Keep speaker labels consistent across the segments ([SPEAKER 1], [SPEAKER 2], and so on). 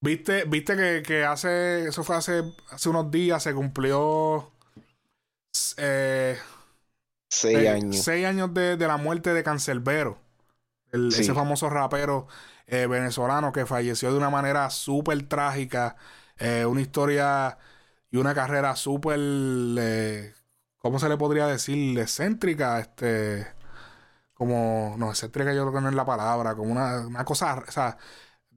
[SPEAKER 1] Viste, viste que, que, hace, eso fue hace, hace unos días, se cumplió eh,
[SPEAKER 2] seis años.
[SPEAKER 1] Seis años de, de, la muerte de Cancelbero, ese famoso rapero eh, venezolano que falleció de una manera súper trágica, eh, una historia y una carrera súper, ¿cómo se le podría decir? Excéntrica, este, como, no, excéntrica yo creo que no es la palabra, como una, una cosa, o sea,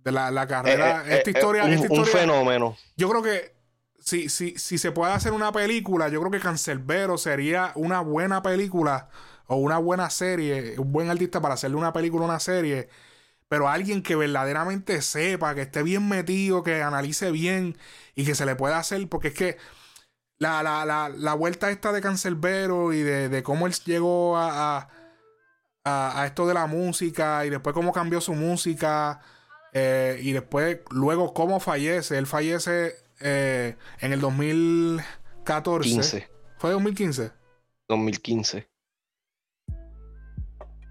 [SPEAKER 1] de la, la carrera.
[SPEAKER 2] Eh, eh,
[SPEAKER 1] esta,
[SPEAKER 2] eh,
[SPEAKER 1] historia,
[SPEAKER 2] un,
[SPEAKER 1] esta historia.
[SPEAKER 2] Un fenómeno.
[SPEAKER 1] Yo creo que si, si, si se puede hacer una película, yo creo que Cancelbero sería una buena película o una buena serie, un buen artista para hacerle una película o una serie. Pero alguien que verdaderamente sepa, que esté bien metido, que analice bien y que se le pueda hacer, porque es que la, la, la, la vuelta esta de Cancelbero y de, de cómo él llegó a, a, a, a esto de la música y después cómo cambió su música eh, y después, luego, cómo fallece. Él fallece eh, en el 2014.
[SPEAKER 2] 15.
[SPEAKER 1] ¿Fue 2015?
[SPEAKER 2] 2015.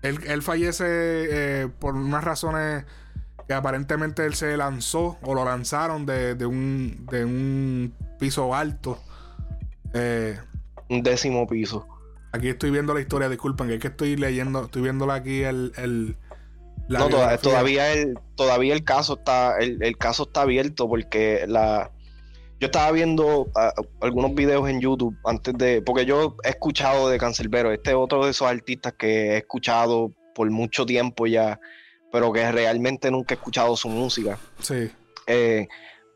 [SPEAKER 1] Él, él fallece eh, por unas razones que aparentemente él se lanzó o lo lanzaron de, de, un, de un piso alto.
[SPEAKER 2] Un décimo piso.
[SPEAKER 1] Aquí estoy viendo la historia, disculpen, que es que estoy leyendo, estoy viéndola aquí el, el
[SPEAKER 2] no, todavía el, todavía el caso está, el, caso está abierto porque la yo estaba viendo algunos videos en YouTube antes de, porque yo he escuchado de Cancelbero, este es otro de esos artistas que he escuchado por mucho tiempo ya, pero que realmente nunca he escuchado su música.
[SPEAKER 1] Sí.
[SPEAKER 2] Eh,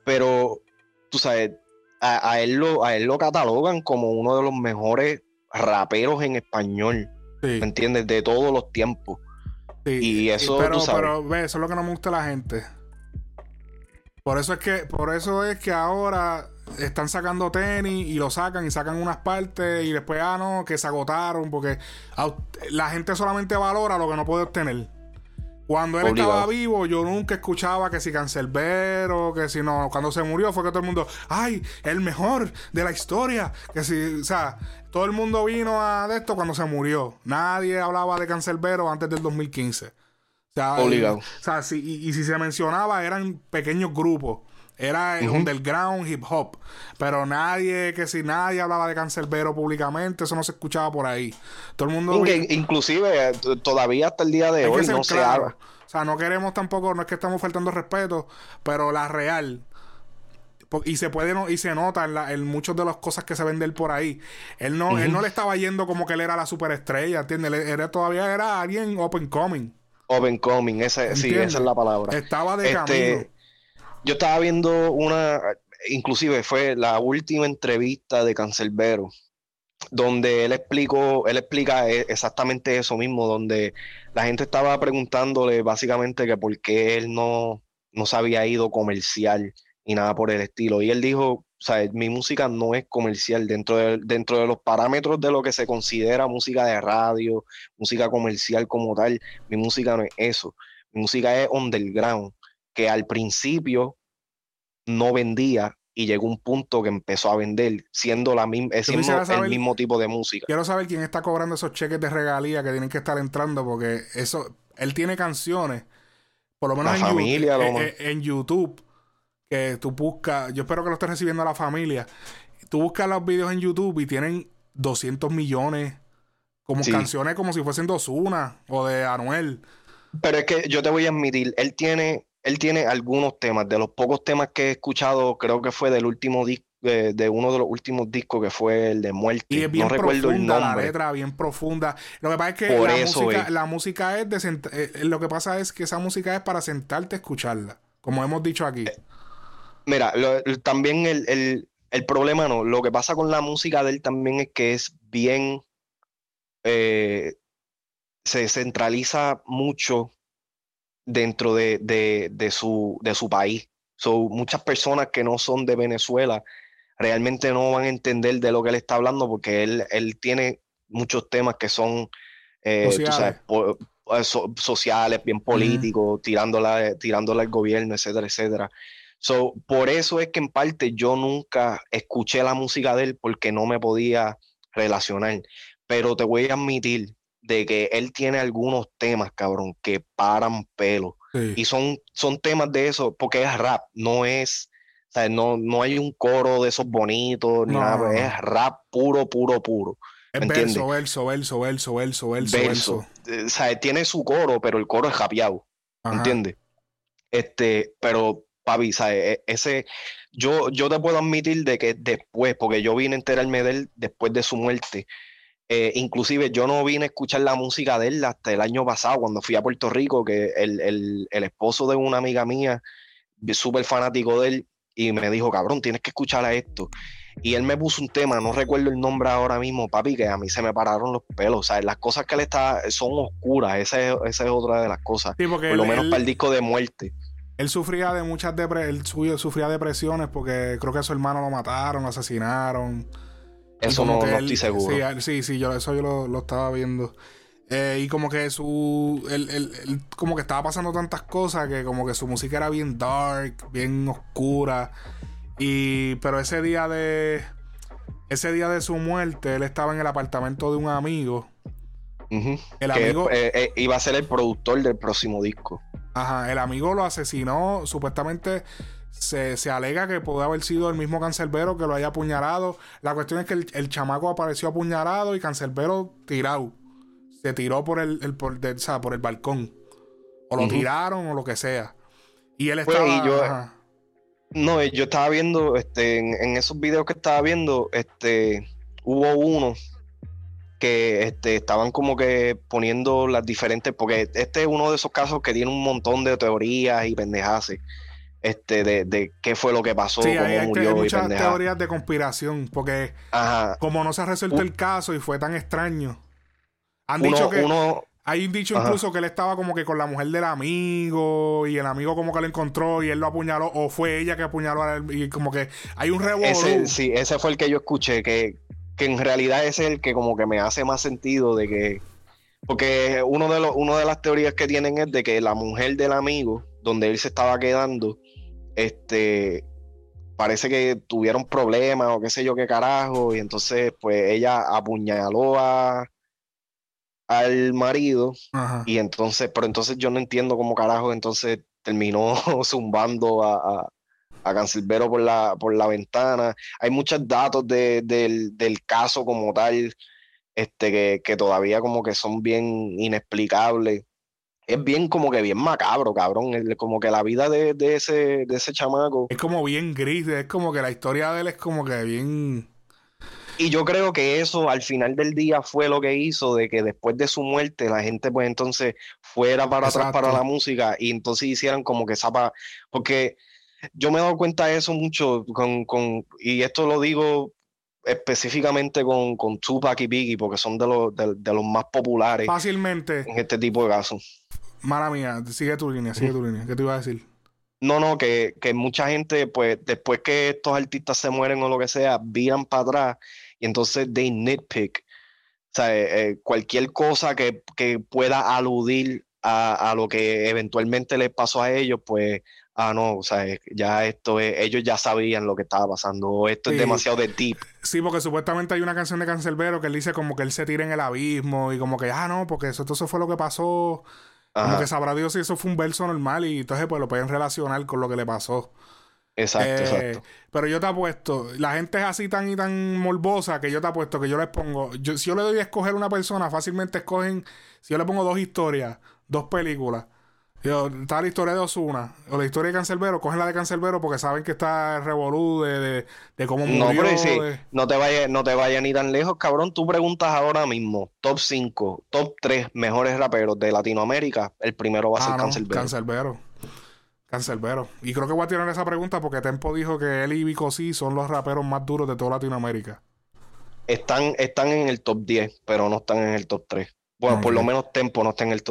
[SPEAKER 2] pero, tú sabes, a, él lo, a él lo catalogan como uno de los mejores raperos en español, ¿me entiendes? De todos los tiempos. Y eso,
[SPEAKER 1] pero,
[SPEAKER 2] tú sabes.
[SPEAKER 1] pero ve, eso es lo que no me gusta a la gente. Por eso es que, por eso es que ahora están sacando tenis y lo sacan y sacan unas partes y después, ah, no, que se agotaron porque la gente solamente valora lo que no puede obtener. Cuando él estaba vivo, yo nunca escuchaba que si Cancelbero, que si no. Cuando se murió fue que todo el mundo, ¡ay! El mejor de la historia. Que si, o sea, todo el mundo vino a de esto cuando se murió. Nadie hablaba de Cancelbero antes del 2015. O sea,
[SPEAKER 2] Obligado.
[SPEAKER 1] o sea, si, y, si se mencionaba, eran pequeños grupos. Era uh underground hip hop. Pero nadie, que si nadie hablaba de Cancelbero públicamente, eso no se escuchaba por ahí. Todo el mundo.
[SPEAKER 2] inclusive, eh, todavía hasta el día de hoy no se habla.
[SPEAKER 1] O sea, no queremos tampoco, no es que estamos faltando respeto, pero la real. Y se puede y se nota en, en muchas de las cosas que se venden por ahí. Él no, él no le estaba yendo como que él era la superestrella, ¿entiendes? Él, era, todavía era alguien open coming.
[SPEAKER 2] Open coming, esa, sí, esa es la palabra.
[SPEAKER 1] Estaba de este, camino
[SPEAKER 2] yo estaba viendo una, inclusive fue la última entrevista de Cancelbero, donde él explicó, él explica e, exactamente eso mismo, donde la gente estaba preguntándole básicamente que por qué él no, no se había ido comercial y nada por el estilo. Y él dijo, o sea, mi música no es comercial dentro de, dentro de los parámetros de lo que se considera música de radio, música comercial como tal. Mi música no es eso. Mi música es underground que al principio no vendía y llegó un punto que empezó a vender, siendo, la misma, el mismo tipo de música.
[SPEAKER 1] Quiero saber quién está cobrando esos cheques de regalía que tienen que estar entrando, porque eso, él tiene canciones, por lo menos en,
[SPEAKER 2] familia,
[SPEAKER 1] YouTube, eh, eh, en, YouTube, que tú buscas, yo espero que lo estés recibiendo la familia, tú buscas los videos en YouTube y tienen 200 millones, como canciones como si fuesen dos una o de Anuel.
[SPEAKER 2] Pero es que yo te voy a admitir, él tiene él tiene algunos temas. De los pocos temas que he escuchado, creo que fue del último disco. De, uno de los últimos discos que fue el de Muerte.
[SPEAKER 1] Y es bien no recuerdo el nombre. la letra, bien profunda. Lo que pasa es que la, música, la música, es de eh, eh, lo que pasa es que esa música es para sentarte a escucharla, como hemos dicho aquí. Eh,
[SPEAKER 2] mira, también el, problema no, lo que pasa con la música de él también es que es bien se centraliza mucho dentro de, de, su, de su país. So, muchas personas que no son de Venezuela realmente no van a entender de lo que él está hablando porque él, él tiene muchos temas que son eh, sociales, bien políticos, tirándola, tirándola al gobierno, etcétera, etcétera. So, por eso es que en parte yo nunca escuché la música de él porque no me podía relacionar. Pero te voy a admitir de que él tiene algunos temas, cabrón, que paran pelo. Y son, son temas de eso, porque es rap, no es, o sea, no, no hay un coro de esos bonitos, ni nada, es rap puro, puro, puro.
[SPEAKER 1] Es verso, verso, verso, verso, verso, verso, verso.
[SPEAKER 2] O sea, tiene su coro, pero el coro es rapeado. ¿Entiendes? Este, pero, papi, ¿sabes? E, ese, yo, yo te puedo admitir de que después, porque yo vine a enterarme de él después de su muerte, eh, inclusive yo no vine a escuchar la música de él hasta el año pasado, cuando fui a Puerto Rico, que el, el, el esposo de una amiga mía, súper fanático de él, y me dijo, cabrón, tienes que escuchar a esto. Y él me puso un tema, no recuerdo el nombre ahora mismo, papi, que a mí se me pararon los pelos. O sea, las cosas que él está son oscuras, esa es, esa es otra de las cosas. Por lo menos para el disco de muerte.
[SPEAKER 1] Él sufría de muchas depresiones, sufría depresiones porque creo que a su hermano lo mataron, lo asesinaron.
[SPEAKER 2] Eso no, estoy seguro.
[SPEAKER 1] Sí, sí, yo, eso yo lo, estaba viendo. Eh, y como que su. Él, como que estaba pasando tantas cosas que como que su música era bien dark, bien oscura. Y. Pero ese día de. Ese día de su muerte, él estaba en el apartamento de un amigo.
[SPEAKER 2] El amigo. Eh, eh, iba a ser el productor del próximo disco.
[SPEAKER 1] Ajá, el amigo lo asesinó. Supuestamente se, alega que puede haber sido el mismo Cancerbero que lo haya apuñalado. La cuestión es que el, chamaco apareció apuñalado y Cancerbero tirado. Se tiró por el, por, por el balcón. O lo tiraron o lo que sea. Y él pues, estaba.
[SPEAKER 2] no, yo estaba viendo, este, en, esos videos que estaba viendo, este, hubo uno que este, estaban como que poniendo las diferentes, porque este es uno de esos casos que tiene un montón de teorías y pendejas este, de, qué fue lo que pasó,
[SPEAKER 1] cómo hay, murió. Hay muchas teorías de conspiración, porque como no se ha resuelto el caso y fue tan extraño, han dicho que. hay un dicho incluso que él estaba como que con la mujer del amigo y el amigo como que lo encontró y él lo apuñaló o fue ella que apuñaló a él y como que hay un revolú.
[SPEAKER 2] sí, ese fue el que yo escuché que, que en realidad es el que como que me hace más sentido de que porque uno de los uno de las teorías que tienen es de que la mujer del amigo donde él se estaba quedando este, parece que tuvieron problemas o qué sé yo qué carajo, y entonces pues ella apuñaló a, al marido, y entonces, pero entonces yo no entiendo cómo carajo entonces terminó zumbando a, a, Cancelbero por la, por la ventana. Hay muchos datos del, del, caso como tal, este, que, que todavía como que son bien inexplicables es bien como que bien macabro, cabrón. como que la vida de, ese, de ese chamaco.
[SPEAKER 1] Es como bien gris, es como que la historia de él es como que bien.
[SPEAKER 2] Y yo creo que eso al final del día fue lo que hizo de que después de su muerte la gente pues entonces fuera para atrás para la música y entonces hicieran como que zapa. Porque yo me he dado cuenta de eso mucho con, con y esto lo digo específicamente con, con Tupac y Biggie porque son de los, de los más populares.
[SPEAKER 1] Fácilmente.
[SPEAKER 2] En este tipo de casos.
[SPEAKER 1] Mala mía, sigue tu línea, sigue tu línea. ¿Qué te iba a decir?
[SPEAKER 2] No, no, que, mucha gente, pues, después que estos artistas se mueren o lo que sea, viran para atrás y entonces they nitpick. O sea, eh, eh, cualquier cosa que, pueda aludir a, lo que eventualmente les pasó a ellos, pues, ah, no, o sea, ya esto es, ellos ya sabían lo que estaba pasando, esto es demasiado de deep.
[SPEAKER 1] Sí, porque supuestamente hay una canción de Cancelbero que él dice como que él se tira en el abismo y como que, ah, no, porque eso, eso fue lo que pasó como que sabrá Dios si eso fue un verso normal y entonces pues lo pueden relacionar con lo que le pasó.
[SPEAKER 2] Exacto, eh, exacto.
[SPEAKER 1] Pero yo te apuesto, la gente es así tan y tan morbosa que yo te apuesto que yo les pongo, yo, si yo le doy a escoger una persona, fácilmente escogen, si yo le pongo dos historias, dos películas, está la historia de Osuna o la historia de Cancelbero, cogen la de Cancelbero porque saben que está revolú de, de, cómo murió.
[SPEAKER 2] No, pero sí, no te vayas no te vaya ni tan lejos, cabrón. Tú preguntas ahora mismo, top 5, top 3 mejores raperos de Latinoamérica, el primero va a ser ah, Cancelbero.
[SPEAKER 1] Cancelbero. Cancelbero. Y creo que voy a tirar esa pregunta porque Tempo dijo que él y Vico sí son los raperos más duros de toda Latinoamérica.
[SPEAKER 2] Están, están en el top 10, pero no están en el top 3. Bueno, por lo menos Tempo no está en el,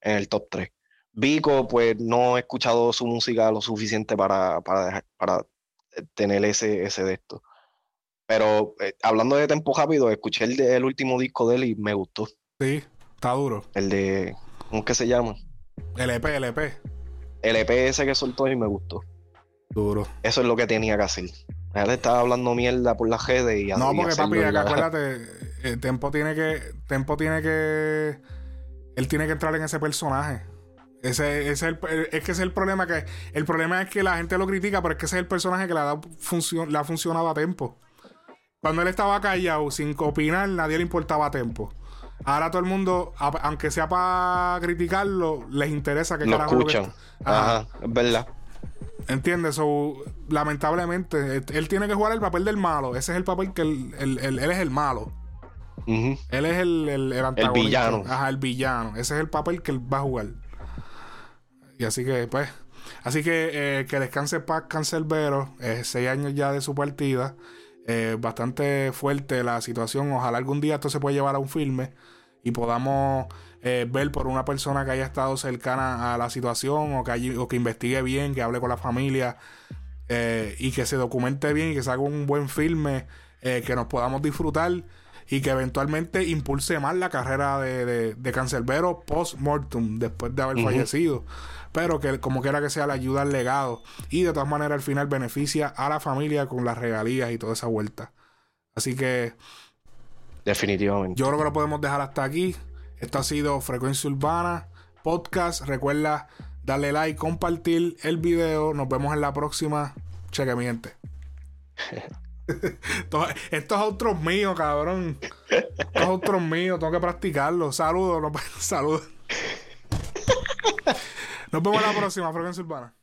[SPEAKER 2] en el top 3. Vico, pues no he escuchado su música lo suficiente para, para, para tener ese, ese de esto. Pero eh, hablando de tempo rápido, escuché el, el, último disco de él y me gustó.
[SPEAKER 1] Sí, está duro.
[SPEAKER 2] El de. ¿Cómo es que se llama?
[SPEAKER 1] LP, LP.
[SPEAKER 2] LP ese que soltó y me gustó.
[SPEAKER 1] Duro.
[SPEAKER 2] Eso es lo que tenía que hacer. Él estaba hablando mierda por la redes y
[SPEAKER 1] No, porque papi, acá acuérdate, el eh, Tempo tiene que. Tempo tiene que. Él tiene que entrar en ese personaje. Ese, ese es, el, es que ese es el problema que el problema es que la gente lo critica, pero es que ese es el personaje que le ha, le ha funcionado a tiempo. Cuando él estaba callado, sin opinar, nadie le importaba a tiempo. Ahora todo el mundo, aunque sea para criticarlo, les interesa que
[SPEAKER 2] lo escuchan. Ajá. es verdad.
[SPEAKER 1] ¿Entiendes? So, lamentablemente, él tiene que jugar el papel del malo. Ese es el papel que él, él, es el malo. Él es el, el,
[SPEAKER 2] el, villano.
[SPEAKER 1] Ajá, el villano. Ese es el papel que él va a jugar. Y así que, pues. Así que eh, que descanse paz Cancelbero. Eh, seis años ya de su partida. Eh, bastante fuerte la situación. Ojalá algún día esto se pueda llevar a un filme y podamos eh, ver por una persona que haya estado cercana a la situación o que, o que investigue bien, que hable con la familia y que se documente bien y que se haga un buen filme que nos podamos disfrutar y que eventualmente impulse más la carrera de, de, de Cancelbero post-mortem, después de haber fallecido pero que como quiera que sea le ayuda al legado y de todas maneras al final beneficia a la familia con las regalías y toda esa vuelta. Así que
[SPEAKER 2] definitivamente.
[SPEAKER 1] Yo creo que lo podemos dejar hasta aquí. Esto ha sido Frecuencia Urbana Podcast. Recuerda darle like, compartir el video. Nos vemos en la próxima. Cheque mi gente. Estos otros míos, cabrón. Estos otros míos, tengo que practicarlo. Saludos, saludos. Nos vemos la próxima, Frecuencia Urbana.